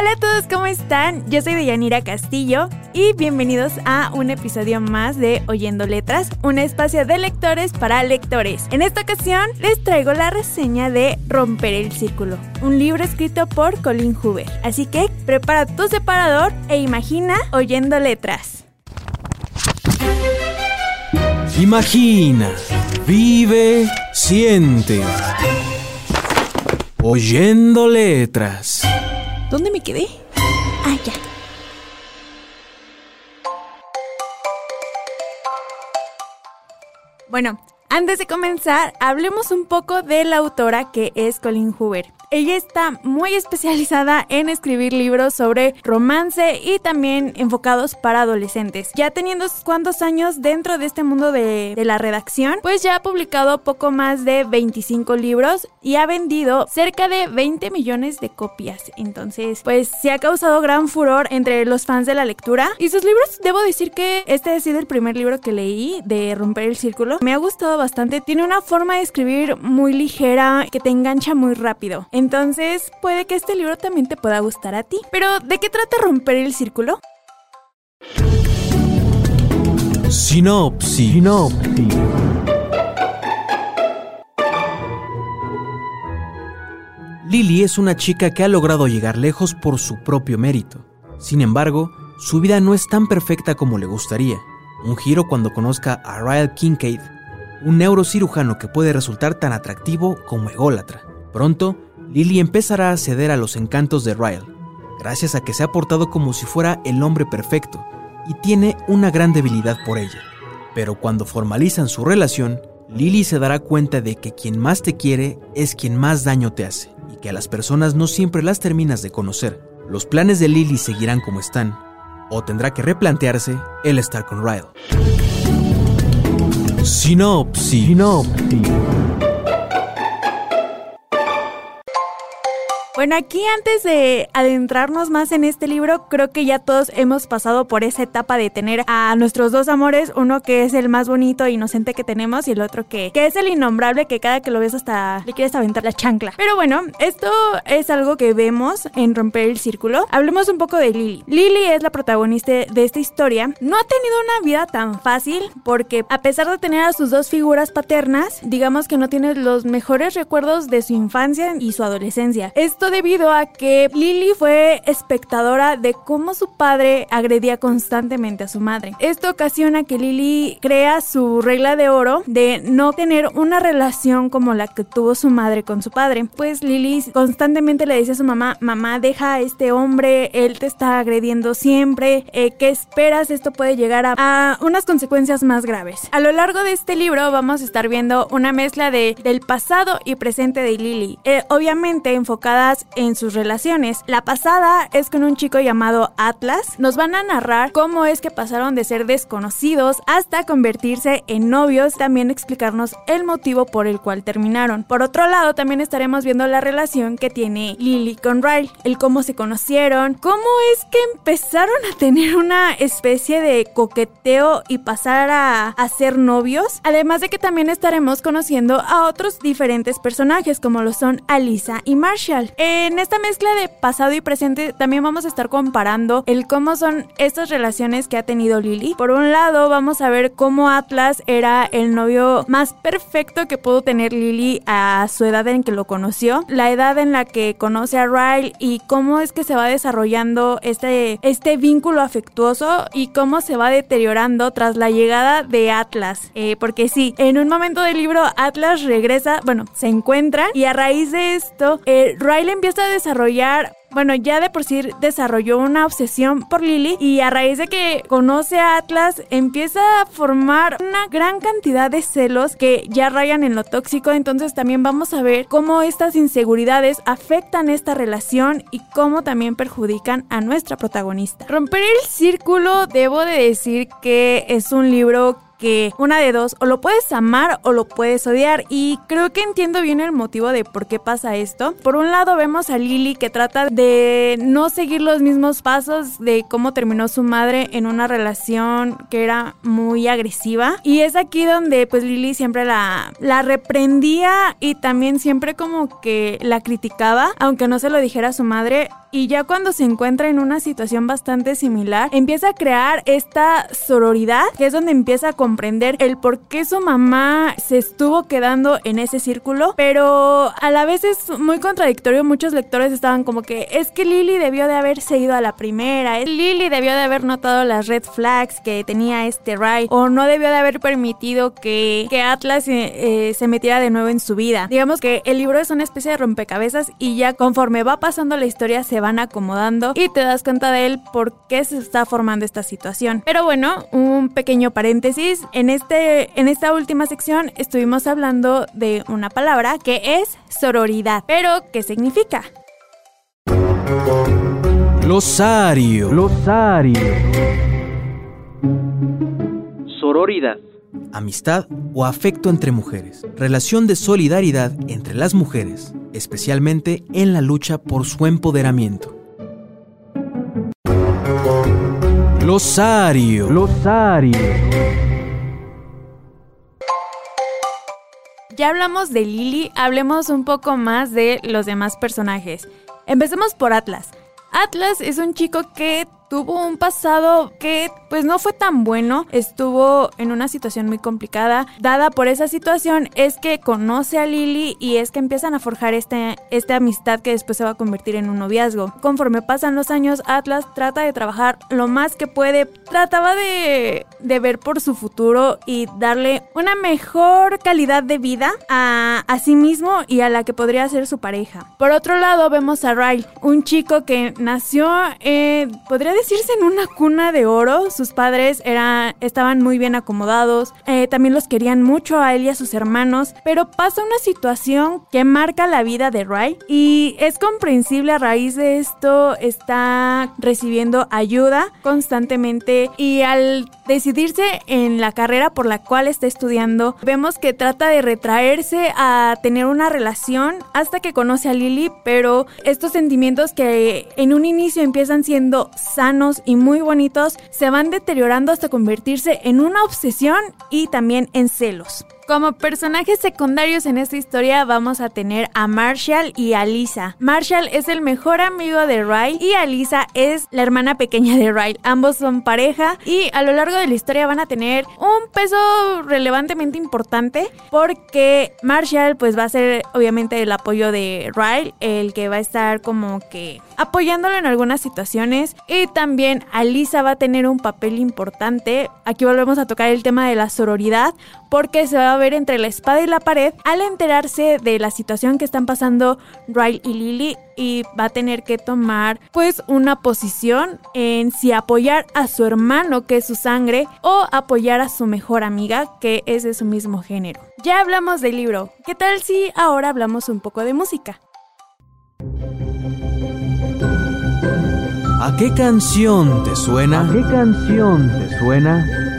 Hola a todos, ¿cómo están? Yo soy Deyanira Castillo y bienvenidos a un episodio más de Oyendo Letras, un espacio de lectores para lectores. En esta ocasión les traigo la reseña de Romper el Círculo, un libro escrito por Colin Hoover. Así que prepara tu separador e imagina Oyendo Letras. Imagina, vive, siente. Oyendo letras. ¿Dónde me quedé? Ah, ya. Bueno, antes de comenzar, hablemos un poco de la autora que es Colin Hoover. Ella está muy especializada en escribir libros sobre romance y también enfocados para adolescentes. Ya teniendo cuantos años dentro de este mundo de, de, la redacción, pues ya ha publicado poco más de 25 libros y ha vendido cerca de 20 millones de copias. Entonces, pues se ha causado gran furor entre los fans de la lectura. Y sus libros, debo decir que este ha sido el primer libro que leí de Romper el Círculo. Me ha gustado bastante. Tiene una forma de escribir muy ligera que te engancha muy rápido. Entonces, puede que este libro también te pueda gustar a ti. Pero, ¿de qué trata romper el círculo? Sinopsis. Sinopsis. Lily es una chica que ha logrado llegar lejos por su propio mérito. Sin embargo, su vida no es tan perfecta como le gustaría. Un giro cuando conozca a Ryle Kincaid, un neurocirujano que puede resultar tan atractivo como ególatra. Pronto, Lily empezará a ceder a los encantos de Ryle, gracias a que se ha portado como si fuera el hombre perfecto y tiene una gran debilidad por ella. Pero cuando formalizan su relación, Lily se dará cuenta de que quien más te quiere es quien más daño te hace y que a las personas no siempre las terminas de conocer. Los planes de Lily seguirán como están, o tendrá que replantearse el estar con Ryle. Sinopsis. Sinopsis. Bueno, aquí antes de adentrarnos más en este libro, creo que ya todos hemos pasado por esa etapa de tener a nuestros dos amores, uno que es el más bonito e inocente que tenemos y el otro que, que es el innombrable que cada que lo ves hasta le quieres aventar la chancla. Pero bueno, esto es algo que vemos en Romper el Círculo. Hablemos un poco de Lily. Lily es la protagonista de esta historia. No ha tenido una vida tan fácil porque a pesar de tener a sus dos figuras paternas, digamos que no tiene los mejores recuerdos de su infancia y su adolescencia. Esto debido a que Lily fue espectadora de cómo su padre agredía constantemente a su madre. Esto ocasiona que Lily crea su regla de oro de no tener una relación como la que tuvo su madre con su padre. Pues Lily constantemente le dice a su mamá, mamá, deja a este hombre, él te está agrediendo siempre, eh, ¿qué esperas? Esto puede llegar a, a, unas consecuencias más graves. A lo largo de este libro vamos a estar viendo una mezcla de, del pasado y presente de Lily, eh, obviamente enfocadas en sus relaciones. La pasada es con un chico llamado Atlas. Nos van a narrar cómo es que pasaron de ser desconocidos hasta convertirse en novios, también explicarnos el motivo por el cual terminaron. Por otro lado, también estaremos viendo la relación que tiene Lily con Ryle, el cómo se conocieron, cómo es que empezaron a tener una especie de coqueteo y pasar a, a ser novios, además de que también estaremos conociendo a otros diferentes personajes como lo son Alisa y Marshall. En esta mezcla de pasado y presente también vamos a estar comparando el cómo son estas relaciones que ha tenido Lily. Por un lado vamos a ver cómo Atlas era el novio más perfecto que pudo tener Lily a su edad en que lo conoció, la edad en la que conoce a Ryle y cómo es que se va desarrollando este, este vínculo afectuoso y cómo se va deteriorando tras la llegada de Atlas. Eh, porque sí, en un momento del libro Atlas regresa, bueno, se encuentra y a raíz de esto, eh, Ryle empieza a desarrollar bueno, ya de por sí desarrolló una obsesión por Lily y a raíz de que conoce a Atlas empieza a formar una gran cantidad de celos que ya rayan en lo tóxico, entonces también vamos a ver cómo estas inseguridades afectan esta relación y cómo también perjudican a nuestra protagonista. Romper el círculo, debo de decir que es un libro que una de dos, o lo puedes amar o lo puedes odiar. Y creo que entiendo bien el motivo de por qué pasa esto. Por un lado vemos a Lily que trata de no seguir los mismos pasos de cómo terminó su madre en una relación que era muy agresiva. Y es aquí donde pues Lily siempre la, la reprendía y también siempre como que la criticaba, aunque no se lo dijera a su madre y ya cuando se encuentra en una situación bastante similar, empieza a crear esta sororidad, que es donde empieza a comprender el por qué su mamá se estuvo quedando en ese círculo, pero a la vez es muy contradictorio. Muchos lectores estaban como que es que Lily debió de haberse ido a la primera, Lily debió de haber notado las red flags que tenía este Ray, o no debió de haber permitido que, que Atlas eh, se metiera de nuevo en su vida. Digamos que el libro es una especie de rompecabezas y ya conforme va pasando la historia se van acomodando y te das cuenta de él por qué se está formando esta situación. Pero bueno, un pequeño paréntesis, en, este, en esta última sección estuvimos hablando de una palabra que es sororidad, pero ¿qué significa? Glosario. Glosario. Sororidad. Amistad o afecto entre mujeres. Relación de solidaridad entre las mujeres especialmente en la lucha por su empoderamiento. Glosario. Glosario. Ya hablamos de Lily, hablemos un poco más de los demás personajes. Empecemos por Atlas. Atlas es un chico que tuvo un pasado que pues no fue tan bueno, estuvo en una situación muy complicada. Dada por esa situación es que conoce a Lily y es que empiezan a forjar este, esta amistad que después se va a convertir en un noviazgo. Conforme pasan los años, Atlas trata de trabajar lo más que puede, trataba de, de ver por su futuro y darle una mejor calidad de vida a, a sí mismo y a la que podría ser su pareja. Por otro lado vemos a Ray, un chico que nació, eh, podría decirse en una cuna de oro. Sus padres eran, estaban muy bien acomodados, eh, también los querían mucho a él y a sus hermanos, pero pasa una situación que marca la vida de Ray y es comprensible a raíz de esto está recibiendo ayuda constantemente y al decidirse en la carrera por la cual está estudiando, vemos que trata de retraerse a tener una relación hasta que conoce a Lily, pero estos sentimientos que en un inicio empiezan siendo sanos y muy bonitos se van deteriorando hasta convertirse en una obsesión y también en celos. Como personajes secundarios en esta historia vamos a tener a Marshall y a Lisa. Marshall es el mejor amigo de Ray y Alisa es la hermana pequeña de Ray. Ambos son pareja y a lo largo de la historia van a tener un peso relevantemente importante porque Marshall pues va a ser obviamente el apoyo de Ray, el que va a estar como que apoyándolo en algunas situaciones y también Alisa va a tener un papel importante. Aquí volvemos a tocar el tema de la sororidad porque se va a ver entre la espada y la pared al enterarse de la situación que están pasando Riley y Lily y va a tener que tomar pues una posición en si apoyar a su hermano que es su sangre o apoyar a su mejor amiga que es de su mismo género. Ya hablamos del libro, ¿qué tal si ahora hablamos un poco de música? ¿A qué canción te suena? ¿A qué canción te suena?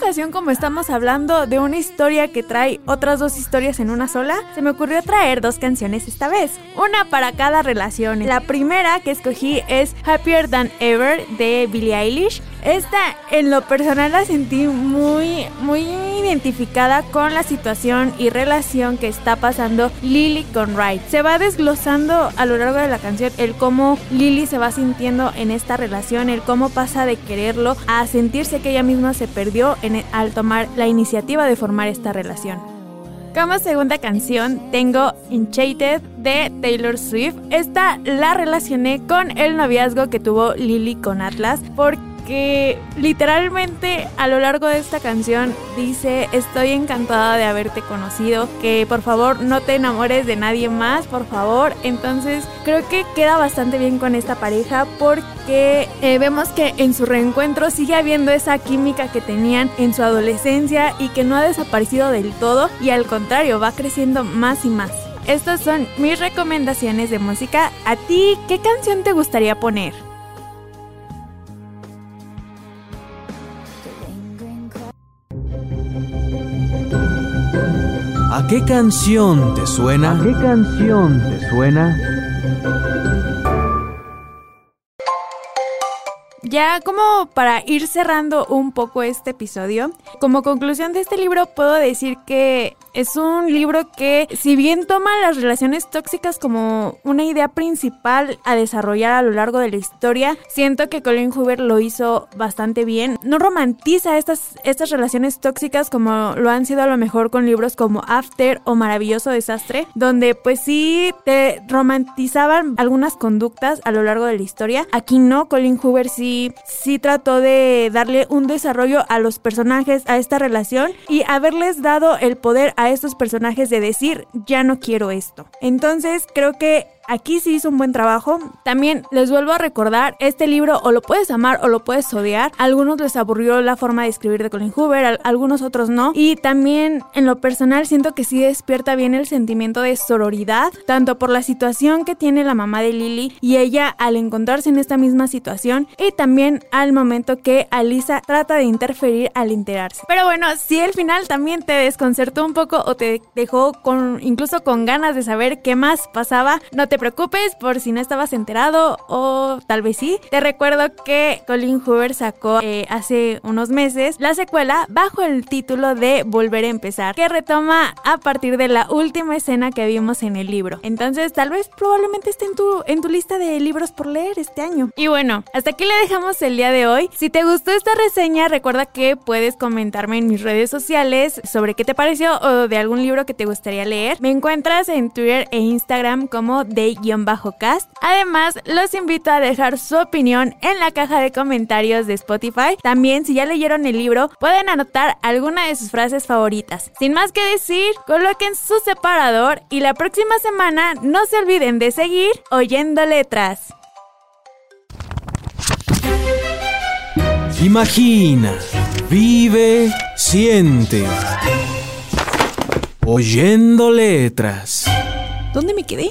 Ocasión como estamos hablando de una historia que trae otras dos historias en una sola, se me ocurrió traer dos canciones esta vez, una para cada relación. La primera que escogí es Happier Than Ever de Billie Eilish. Esta en lo personal la sentí muy, muy identificada con la situación y relación que está pasando Lily con Wright. Se va desglosando a lo largo de la canción el cómo Lily se va sintiendo en esta relación, el cómo pasa de quererlo a sentirse que ella misma se perdió en al tomar la iniciativa de formar esta relación. Como segunda canción tengo Enchanted de Taylor Swift. Esta la relacioné con el noviazgo que tuvo Lily con Atlas porque porque literalmente a lo largo de esta canción dice estoy encantada de haberte conocido, que por favor no te enamores de nadie más, por favor. Entonces creo que queda bastante bien con esta pareja porque eh, vemos que en su reencuentro sigue habiendo esa química que tenían en su adolescencia y que no ha desaparecido del todo y al contrario va creciendo más y más. Estas son mis recomendaciones de música. ¿A ti qué canción te gustaría poner? Qué canción te suena? ¿A qué canción te suena? Ya como para ir cerrando un poco este episodio, como conclusión de este libro puedo decir que es un libro que, si bien toma las relaciones tóxicas como una idea principal a desarrollar a lo largo de la historia, siento que Colin Hoover lo hizo bastante bien. No romantiza estas, estas relaciones tóxicas como lo han sido a lo mejor con libros como After o Maravilloso Desastre, donde pues sí te romantizaban algunas conductas a lo largo de la historia. Aquí no, Colin Hoover sí, sí trató de darle un desarrollo a los personajes, a esta relación y haberles dado el poder a estos personajes de decir, ya no quiero esto. Entonces creo que Aquí sí hizo un buen trabajo. También les vuelvo a recordar, este libro o lo puedes amar o lo puedes odiar. A algunos les aburrió la forma de escribir de Colin Hoover, a algunos otros no. Y también en lo personal siento que sí despierta bien el sentimiento de sororidad, tanto por la situación que tiene la mamá de Lily y ella al encontrarse en esta misma situación y también al momento que Alisa trata de interferir al enterarse. Pero bueno, si el final también te desconcertó un poco o te dejó con incluso con ganas de saber qué más pasaba, no te preocupes por si no estabas enterado o tal vez sí. Te recuerdo que Colin Hoover sacó eh, hace unos meses la secuela bajo el título de Volver a empezar, que retoma a partir de la última escena que vimos en el libro. Entonces, tal vez probablemente esté en tu, en tu lista de libros por leer este año. Y bueno, hasta aquí le dejamos el día de hoy. Si te gustó esta reseña, recuerda que puedes comentarme en mis redes sociales sobre qué te pareció o de algún libro que te gustaría leer. Me encuentras en Twitter e Instagram como cast Además, los invito a dejar su opinión en la caja de comentarios de Spotify. También, si ya leyeron el libro, pueden anotar alguna de sus frases favoritas. Sin más que decir, coloquen su separador y la próxima semana no se olviden de seguir oyendo letras. Imagina, vive, siente. Oyendo letras. ¿Dónde me quedé?